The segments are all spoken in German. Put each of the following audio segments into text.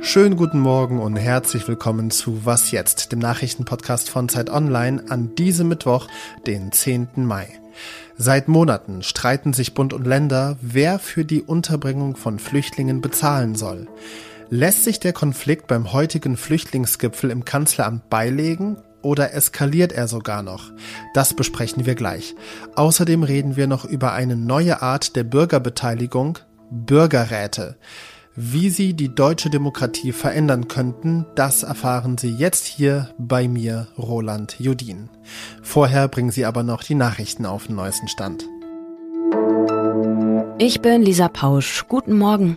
Schönen guten Morgen und herzlich willkommen zu Was jetzt, dem Nachrichtenpodcast von Zeit Online an diesem Mittwoch, den 10. Mai. Seit Monaten streiten sich Bund und Länder, wer für die Unterbringung von Flüchtlingen bezahlen soll. Lässt sich der Konflikt beim heutigen Flüchtlingsgipfel im Kanzleramt beilegen oder eskaliert er sogar noch? Das besprechen wir gleich. Außerdem reden wir noch über eine neue Art der Bürgerbeteiligung, Bürgerräte. Wie sie die deutsche Demokratie verändern könnten, das erfahren Sie jetzt hier bei mir, Roland Judin. Vorher bringen Sie aber noch die Nachrichten auf den neuesten Stand. Ich bin Lisa Pausch. Guten Morgen.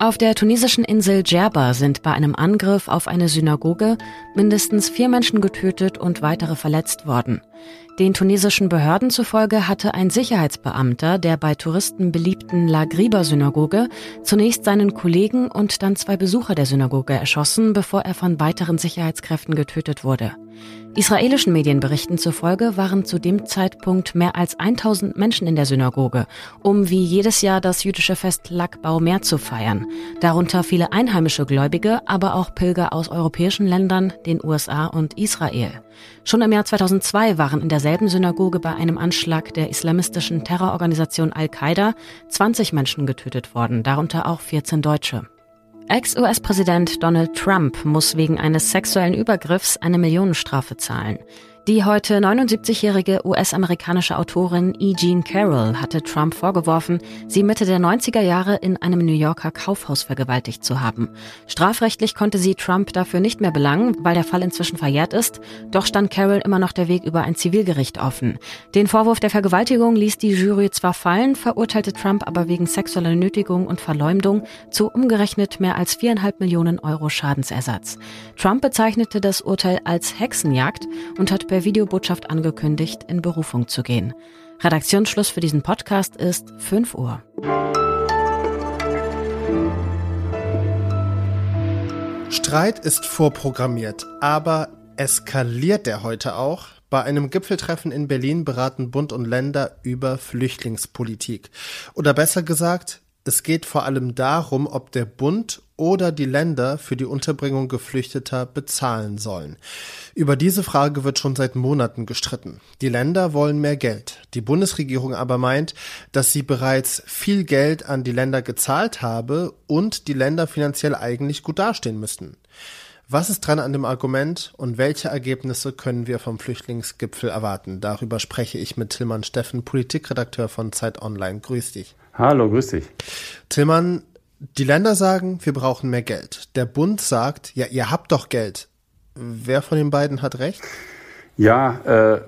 Auf der tunesischen Insel Djerba sind bei einem Angriff auf eine Synagoge mindestens vier Menschen getötet und weitere verletzt worden. Den tunesischen Behörden zufolge hatte ein Sicherheitsbeamter der bei Touristen beliebten La Griba-Synagoge zunächst seinen Kollegen und dann zwei Besucher der Synagoge erschossen, bevor er von weiteren Sicherheitskräften getötet wurde. Israelischen Medienberichten zufolge waren zu dem Zeitpunkt mehr als 1000 Menschen in der Synagoge, um wie jedes Jahr das jüdische Fest Lag Baumer zu feiern. Darunter viele einheimische Gläubige, aber auch Pilger aus europäischen Ländern, den USA und Israel. Schon im Jahr 2002 waren in derselben Synagoge bei einem Anschlag der islamistischen Terrororganisation Al-Qaida 20 Menschen getötet worden, darunter auch 14 Deutsche. Ex-US-Präsident Donald Trump muss wegen eines sexuellen Übergriffs eine Millionenstrafe zahlen. Die heute 79-jährige US-amerikanische Autorin E. Jean Carroll hatte Trump vorgeworfen, sie Mitte der 90er Jahre in einem New Yorker Kaufhaus vergewaltigt zu haben. Strafrechtlich konnte sie Trump dafür nicht mehr belangen, weil der Fall inzwischen verjährt ist, doch stand Carroll immer noch der Weg über ein Zivilgericht offen. Den Vorwurf der Vergewaltigung ließ die Jury zwar fallen, verurteilte Trump aber wegen sexueller Nötigung und Verleumdung zu umgerechnet mehr als viereinhalb Millionen Euro Schadensersatz. Trump bezeichnete das Urteil als Hexenjagd und hat per Videobotschaft angekündigt, in Berufung zu gehen. Redaktionsschluss für diesen Podcast ist 5 Uhr. Streit ist vorprogrammiert, aber eskaliert der heute auch? Bei einem Gipfeltreffen in Berlin beraten Bund und Länder über Flüchtlingspolitik. Oder besser gesagt, es geht vor allem darum, ob der Bund oder die Länder für die Unterbringung Geflüchteter bezahlen sollen. Über diese Frage wird schon seit Monaten gestritten. Die Länder wollen mehr Geld. Die Bundesregierung aber meint, dass sie bereits viel Geld an die Länder gezahlt habe und die Länder finanziell eigentlich gut dastehen müssten. Was ist dran an dem Argument und welche Ergebnisse können wir vom Flüchtlingsgipfel erwarten? Darüber spreche ich mit Tillmann Steffen, Politikredakteur von Zeit Online. Grüß dich. Hallo, grüß dich. Tillmann, die Länder sagen, wir brauchen mehr Geld. Der Bund sagt, ja, ihr habt doch Geld. Wer von den beiden hat recht? Ja, äh,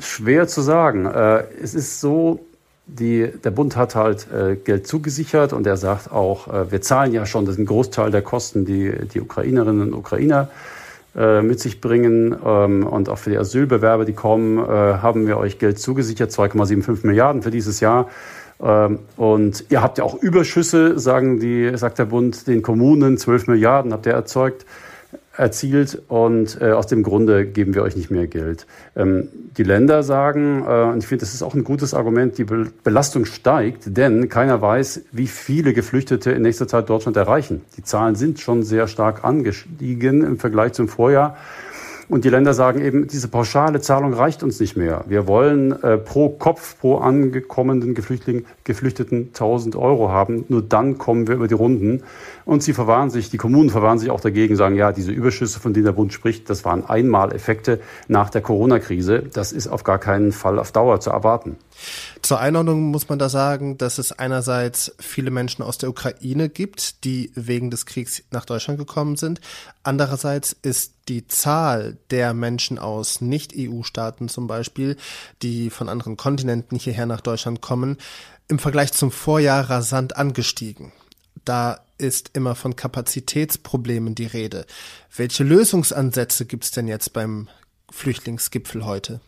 schwer zu sagen. Äh, es ist so, die, der Bund hat halt äh, Geld zugesichert und er sagt auch, äh, wir zahlen ja schon den Großteil der Kosten, die die Ukrainerinnen und Ukrainer äh, mit sich bringen. Ähm, und auch für die Asylbewerber, die kommen, äh, haben wir euch Geld zugesichert, 2,75 Milliarden für dieses Jahr. Ähm, und ihr habt ja auch Überschüsse, sagen die, sagt der Bund, den Kommunen, 12 Milliarden habt ihr erzeugt, erzielt und äh, aus dem Grunde geben wir euch nicht mehr Geld. Ähm, die Länder sagen, äh, und ich finde, das ist auch ein gutes Argument, die Belastung steigt, denn keiner weiß, wie viele Geflüchtete in nächster Zeit Deutschland erreichen. Die Zahlen sind schon sehr stark angestiegen im Vergleich zum Vorjahr. Und die Länder sagen eben, diese pauschale Zahlung reicht uns nicht mehr. Wir wollen äh, pro Kopf, pro angekommenen Geflüchtling, Geflüchteten 1000 Euro haben. Nur dann kommen wir über die Runden. Und sie verwahren sich, die Kommunen verwahren sich auch dagegen, sagen, ja, diese Überschüsse, von denen der Bund spricht, das waren Einmaleffekte nach der Corona-Krise. Das ist auf gar keinen Fall auf Dauer zu erwarten. Zur Einordnung muss man da sagen, dass es einerseits viele Menschen aus der Ukraine gibt, die wegen des Kriegs nach Deutschland gekommen sind. Andererseits ist die Zahl der Menschen aus Nicht-EU-Staaten zum Beispiel, die von anderen Kontinenten hierher nach Deutschland kommen, im Vergleich zum Vorjahr rasant angestiegen. Da ist immer von Kapazitätsproblemen die Rede. Welche Lösungsansätze gibt es denn jetzt beim Flüchtlingsgipfel heute?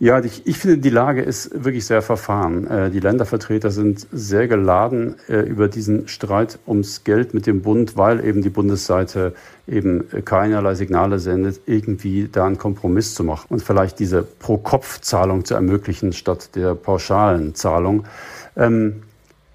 Ja, ich, ich, finde, die Lage ist wirklich sehr verfahren. Äh, die Ländervertreter sind sehr geladen äh, über diesen Streit ums Geld mit dem Bund, weil eben die Bundesseite eben keinerlei Signale sendet, irgendwie da einen Kompromiss zu machen und vielleicht diese Pro-Kopf-Zahlung zu ermöglichen statt der pauschalen Zahlung. Ähm,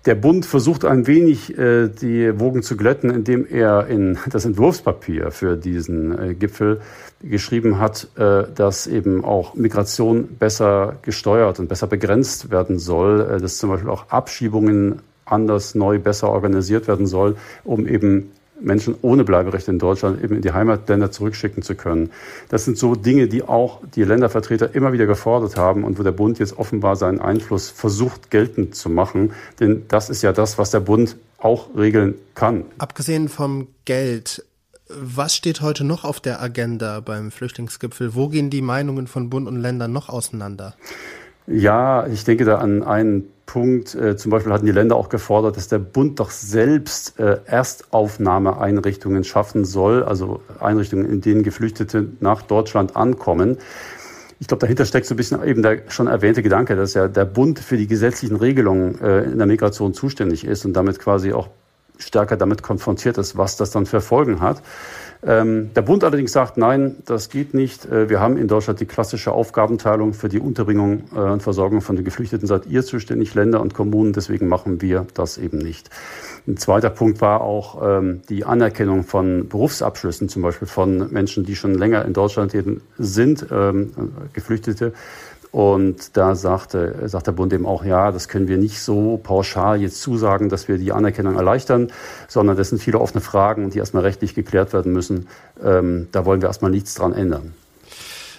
der Bund versucht ein wenig äh, die Wogen zu glätten, indem er in das Entwurfspapier für diesen äh, Gipfel geschrieben hat, äh, dass eben auch Migration besser gesteuert und besser begrenzt werden soll, äh, dass zum Beispiel auch Abschiebungen anders, neu, besser organisiert werden soll, um eben Menschen ohne Bleiberecht in Deutschland eben in die Heimatländer zurückschicken zu können. Das sind so Dinge, die auch die Ländervertreter immer wieder gefordert haben und wo der Bund jetzt offenbar seinen Einfluss versucht geltend zu machen. Denn das ist ja das, was der Bund auch regeln kann. Abgesehen vom Geld, was steht heute noch auf der Agenda beim Flüchtlingsgipfel? Wo gehen die Meinungen von Bund und Ländern noch auseinander? Ja, ich denke da an einen Punkt. Äh, zum Beispiel hatten die Länder auch gefordert, dass der Bund doch selbst äh, Erstaufnahmeeinrichtungen schaffen soll, also Einrichtungen, in denen Geflüchtete nach Deutschland ankommen. Ich glaube, dahinter steckt so ein bisschen eben der schon erwähnte Gedanke, dass ja der Bund für die gesetzlichen Regelungen äh, in der Migration zuständig ist und damit quasi auch stärker damit konfrontiert ist, was das dann für Folgen hat. Ähm, der Bund allerdings sagt, nein, das geht nicht. Äh, wir haben in Deutschland die klassische Aufgabenteilung für die Unterbringung äh, und Versorgung von den Geflüchteten seid ihr zuständig, Länder und Kommunen. Deswegen machen wir das eben nicht. Ein zweiter Punkt war auch ähm, die Anerkennung von Berufsabschlüssen, zum Beispiel von Menschen, die schon länger in Deutschland sind, ähm, Geflüchtete und da sagte, sagt der Bund eben auch, ja, das können wir nicht so pauschal jetzt zusagen, dass wir die Anerkennung erleichtern, sondern das sind viele offene Fragen, die erstmal rechtlich geklärt werden müssen. Ähm, da wollen wir erstmal nichts dran ändern.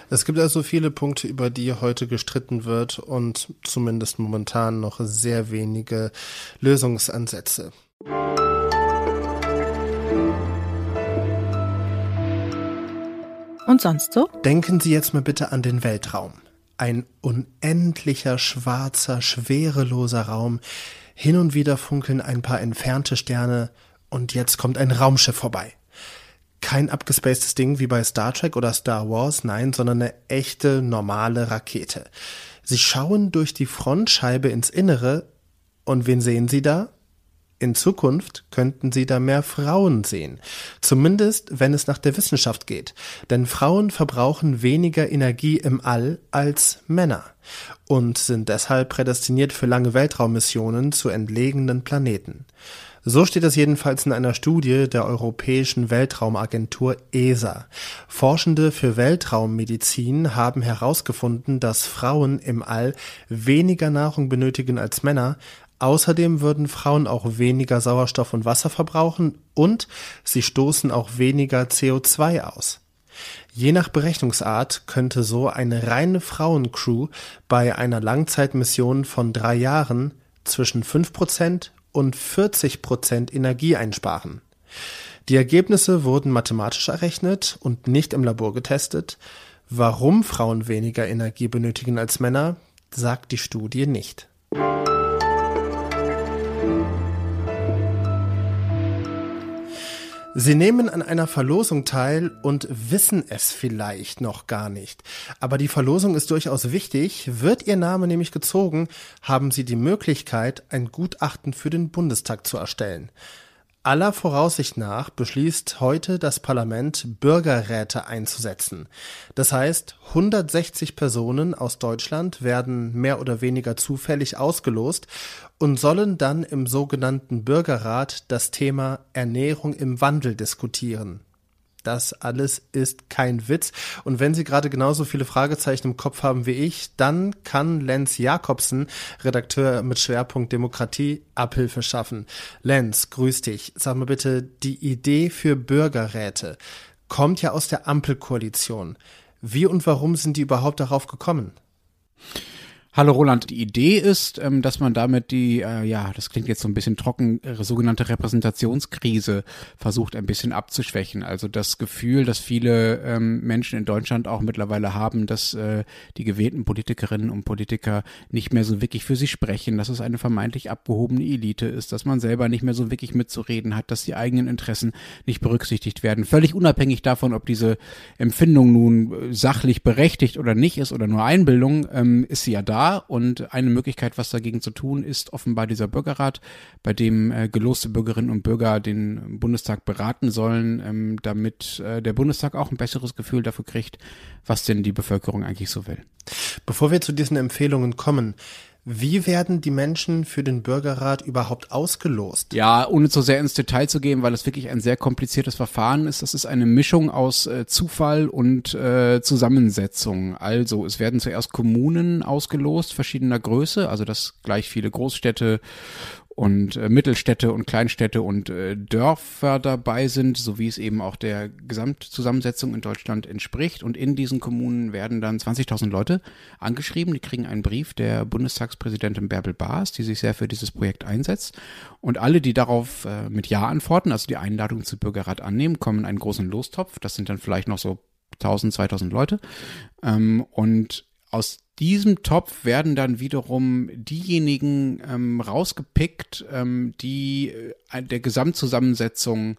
Es gibt also viele Punkte, über die heute gestritten wird und zumindest momentan noch sehr wenige Lösungsansätze. Und sonst so? Denken Sie jetzt mal bitte an den Weltraum ein unendlicher, schwarzer, schwereloser Raum. Hin und wieder funkeln ein paar entfernte Sterne und jetzt kommt ein Raumschiff vorbei. Kein abgespacedes Ding wie bei Star Trek oder Star Wars, nein, sondern eine echte, normale Rakete. Sie schauen durch die Frontscheibe ins Innere und wen sehen Sie da? In Zukunft könnten Sie da mehr Frauen sehen, zumindest wenn es nach der Wissenschaft geht, denn Frauen verbrauchen weniger Energie im All als Männer und sind deshalb prädestiniert für lange Weltraummissionen zu entlegenen Planeten. So steht es jedenfalls in einer Studie der Europäischen Weltraumagentur ESA. Forschende für Weltraummedizin haben herausgefunden, dass Frauen im All weniger Nahrung benötigen als Männer, Außerdem würden Frauen auch weniger Sauerstoff und Wasser verbrauchen und sie stoßen auch weniger CO2 aus. Je nach Berechnungsart könnte so eine reine Frauencrew bei einer Langzeitmission von drei Jahren zwischen 5% und 40% Energie einsparen. Die Ergebnisse wurden mathematisch errechnet und nicht im Labor getestet. Warum Frauen weniger Energie benötigen als Männer, sagt die Studie nicht. Sie nehmen an einer Verlosung teil und wissen es vielleicht noch gar nicht. Aber die Verlosung ist durchaus wichtig. Wird Ihr Name nämlich gezogen, haben Sie die Möglichkeit, ein Gutachten für den Bundestag zu erstellen. Aller Voraussicht nach beschließt heute das Parlament, Bürgerräte einzusetzen. Das heißt, 160 Personen aus Deutschland werden mehr oder weniger zufällig ausgelost und sollen dann im sogenannten Bürgerrat das Thema Ernährung im Wandel diskutieren. Das alles ist kein Witz. Und wenn Sie gerade genauso viele Fragezeichen im Kopf haben wie ich, dann kann Lenz Jakobsen, Redakteur mit Schwerpunkt Demokratie, Abhilfe schaffen. Lenz, grüß dich. Sag mal bitte, die Idee für Bürgerräte kommt ja aus der Ampelkoalition. Wie und warum sind die überhaupt darauf gekommen? Hallo Roland, die Idee ist, ähm, dass man damit die, äh, ja, das klingt jetzt so ein bisschen trocken, äh, sogenannte Repräsentationskrise versucht ein bisschen abzuschwächen. Also das Gefühl, dass viele ähm, Menschen in Deutschland auch mittlerweile haben, dass äh, die gewählten Politikerinnen und Politiker nicht mehr so wirklich für sie sprechen, dass es eine vermeintlich abgehobene Elite ist, dass man selber nicht mehr so wirklich mitzureden hat, dass die eigenen Interessen nicht berücksichtigt werden. Völlig unabhängig davon, ob diese Empfindung nun sachlich berechtigt oder nicht ist oder nur Einbildung, ähm, ist sie ja da und eine Möglichkeit, was dagegen zu tun, ist offenbar dieser Bürgerrat, bei dem äh, geloste Bürgerinnen und Bürger den Bundestag beraten sollen, ähm, damit äh, der Bundestag auch ein besseres Gefühl dafür kriegt, was denn die Bevölkerung eigentlich so will. Bevor wir zu diesen Empfehlungen kommen, Wie werden die Menschen für den Bürgerrat überhaupt ausgelost? Ja, ohne zu sehr ins Detail zu gehen, weil es wirklich ein sehr kompliziertes Verfahren ist. Das ist eine Mischung aus äh, Zufall und äh, Zusammensetzung. Also es werden zuerst Kommunen ausgelost, verschiedener Größe, also das gleich viele Großstädte und äh, Mittelstädte und Kleinstädte und äh, Dörfer dabei sind, so wie es eben auch der Gesamtzusammensetzung in Deutschland entspricht. Und in diesen Kommunen werden dann 20.000 Leute angeschrieben. Die kriegen einen Brief der Bundestagspräsidentin Bärbel Baas, die sich sehr für dieses Projekt einsetzt. Und alle, die darauf äh, mit Ja antworten, also die Einladung zu Bürgerrat annehmen, kommen in einen großen Lostopf. Das sind dann vielleicht noch so 1000, 2000 Leute. Ähm, und aus diesem Topf werden dann wiederum diejenigen ähm, rausgepickt, ähm, die äh, der Gesamtzusammensetzung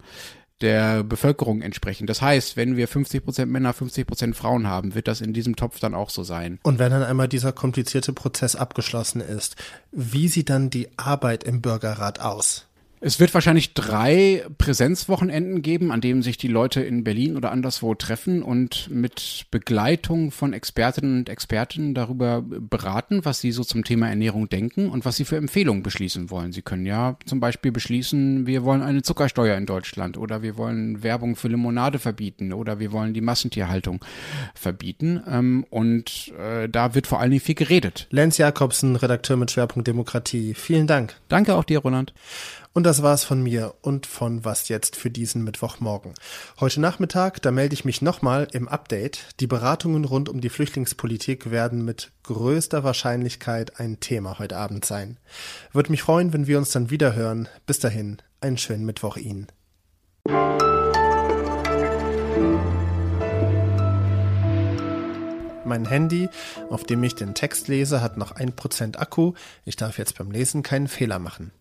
der Bevölkerung entsprechen. Das heißt, wenn wir 50 Prozent Männer, 50 Prozent Frauen haben, wird das in diesem Topf dann auch so sein. Und wenn dann einmal dieser komplizierte Prozess abgeschlossen ist, wie sieht dann die Arbeit im Bürgerrat aus? Es wird wahrscheinlich drei Präsenzwochenenden geben, an denen sich die Leute in Berlin oder anderswo treffen und mit Begleitung von Expertinnen und Experten darüber beraten, was sie so zum Thema Ernährung denken und was sie für Empfehlungen beschließen wollen. Sie können ja zum Beispiel beschließen, wir wollen eine Zuckersteuer in Deutschland oder wir wollen Werbung für Limonade verbieten oder wir wollen die Massentierhaltung verbieten. Ähm, und äh, da wird vor allen Dingen viel geredet. Lenz Jakobsen, Redakteur mit Schwerpunkt Demokratie. Vielen Dank. Danke auch dir, Roland. Und das war's von mir und von Was jetzt für diesen Mittwochmorgen. Heute Nachmittag, da melde ich mich nochmal im Update. Die Beratungen rund um die Flüchtlingspolitik werden mit größter Wahrscheinlichkeit ein Thema heute Abend sein. Würde mich freuen, wenn wir uns dann wieder hören. Bis dahin, einen schönen Mittwoch Ihnen. Mein Handy, auf dem ich den Text lese, hat noch ein Prozent Akku. Ich darf jetzt beim Lesen keinen Fehler machen.